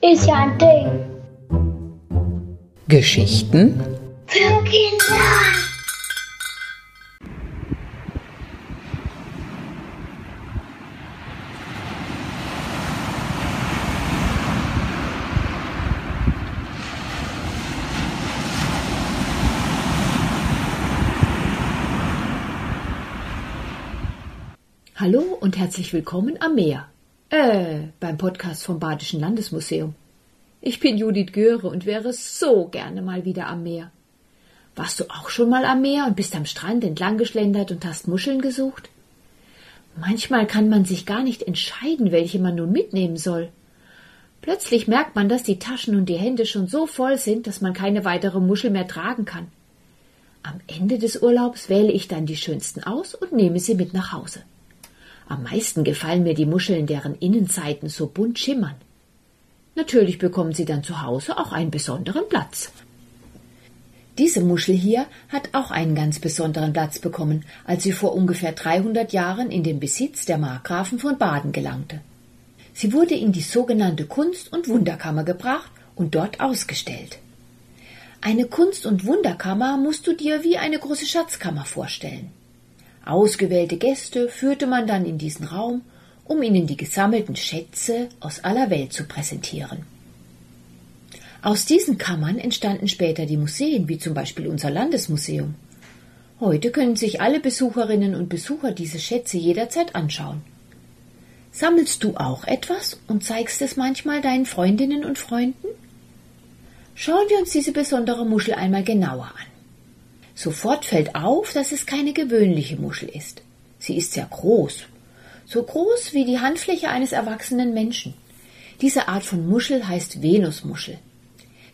Ist ja ein Ding. Geschichten Für Kinder. Hallo und herzlich willkommen am Meer. Äh, beim Podcast vom Badischen Landesmuseum. Ich bin Judith Göre und wäre so gerne mal wieder am Meer. Warst du auch schon mal am Meer und bist am Strand entlang geschlendert und hast Muscheln gesucht? Manchmal kann man sich gar nicht entscheiden, welche man nun mitnehmen soll. Plötzlich merkt man, dass die Taschen und die Hände schon so voll sind, dass man keine weitere Muschel mehr tragen kann. Am Ende des Urlaubs wähle ich dann die schönsten aus und nehme sie mit nach Hause. Am meisten gefallen mir die Muscheln, deren Innenseiten so bunt schimmern. Natürlich bekommen sie dann zu Hause auch einen besonderen Platz. Diese Muschel hier hat auch einen ganz besonderen Platz bekommen, als sie vor ungefähr 300 Jahren in den Besitz der Markgrafen von Baden gelangte. Sie wurde in die sogenannte Kunst- und Wunderkammer gebracht und dort ausgestellt. Eine Kunst- und Wunderkammer musst du dir wie eine große Schatzkammer vorstellen. Ausgewählte Gäste führte man dann in diesen Raum, um ihnen die gesammelten Schätze aus aller Welt zu präsentieren. Aus diesen Kammern entstanden später die Museen, wie zum Beispiel unser Landesmuseum. Heute können sich alle Besucherinnen und Besucher diese Schätze jederzeit anschauen. Sammelst du auch etwas und zeigst es manchmal deinen Freundinnen und Freunden? Schauen wir uns diese besondere Muschel einmal genauer an. Sofort fällt auf, dass es keine gewöhnliche Muschel ist. Sie ist sehr groß, so groß wie die Handfläche eines erwachsenen Menschen. Diese Art von Muschel heißt Venusmuschel.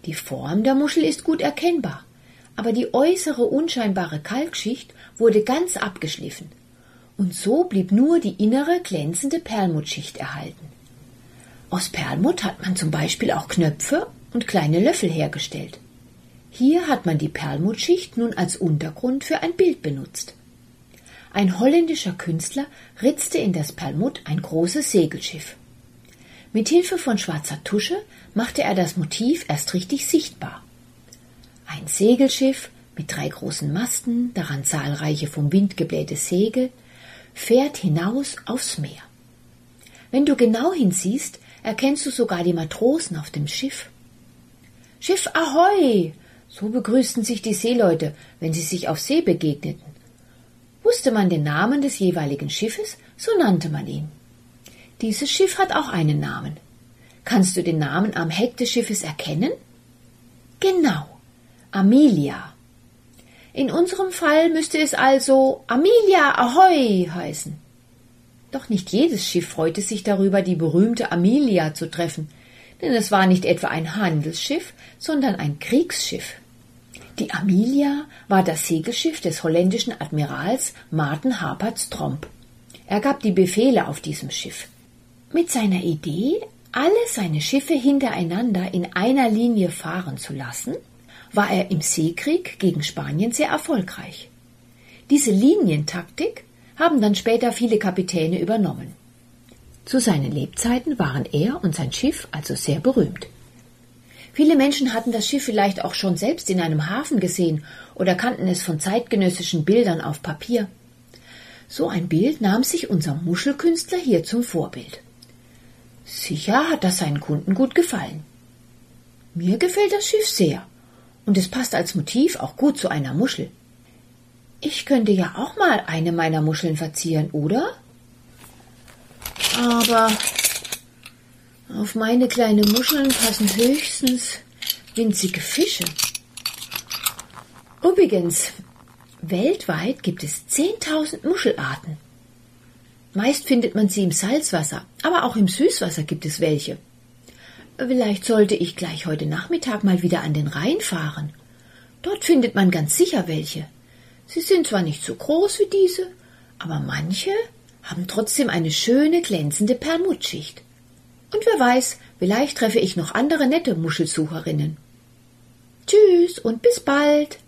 Die Form der Muschel ist gut erkennbar, aber die äußere unscheinbare Kalkschicht wurde ganz abgeschliffen, und so blieb nur die innere glänzende Perlmuttschicht erhalten. Aus Perlmutt hat man zum Beispiel auch Knöpfe und kleine Löffel hergestellt. Hier hat man die Perlmuttschicht nun als Untergrund für ein Bild benutzt. Ein holländischer Künstler ritzte in das Perlmutt ein großes Segelschiff. Mit Hilfe von schwarzer Tusche machte er das Motiv erst richtig sichtbar. Ein Segelschiff mit drei großen Masten, daran zahlreiche vom Wind geblähte Segel, fährt hinaus aufs Meer. Wenn du genau hinsiehst, erkennst du sogar die Matrosen auf dem Schiff. Schiff Ahoi! So begrüßten sich die Seeleute, wenn sie sich auf See begegneten. Wusste man den Namen des jeweiligen Schiffes, so nannte man ihn. Dieses Schiff hat auch einen Namen. Kannst du den Namen am Heck des Schiffes erkennen? Genau, Amelia. In unserem Fall müsste es also Amelia Ahoi heißen. Doch nicht jedes Schiff freute sich darüber, die berühmte Amelia zu treffen, denn es war nicht etwa ein Handelsschiff, sondern ein Kriegsschiff. Die Amelia war das Segelschiff des holländischen Admirals Marten Haperts Tromp. Er gab die Befehle auf diesem Schiff. Mit seiner Idee, alle seine Schiffe hintereinander in einer Linie fahren zu lassen, war er im Seekrieg gegen Spanien sehr erfolgreich. Diese Linientaktik haben dann später viele Kapitäne übernommen. Zu seinen Lebzeiten waren er und sein Schiff also sehr berühmt. Viele Menschen hatten das Schiff vielleicht auch schon selbst in einem Hafen gesehen oder kannten es von zeitgenössischen Bildern auf Papier. So ein Bild nahm sich unser Muschelkünstler hier zum Vorbild. Sicher hat das seinen Kunden gut gefallen. Mir gefällt das Schiff sehr, und es passt als Motiv auch gut zu einer Muschel. Ich könnte ja auch mal eine meiner Muscheln verzieren, oder? Aber auf meine kleine Muscheln passen höchstens winzige Fische. Übrigens, weltweit gibt es 10.000 Muschelarten. Meist findet man sie im Salzwasser, aber auch im Süßwasser gibt es welche. Vielleicht sollte ich gleich heute Nachmittag mal wieder an den Rhein fahren. Dort findet man ganz sicher welche. Sie sind zwar nicht so groß wie diese, aber manche haben trotzdem eine schöne glänzende Perlmuttschicht. Und wer weiß, vielleicht treffe ich noch andere nette Muschelsucherinnen. Tschüss und bis bald.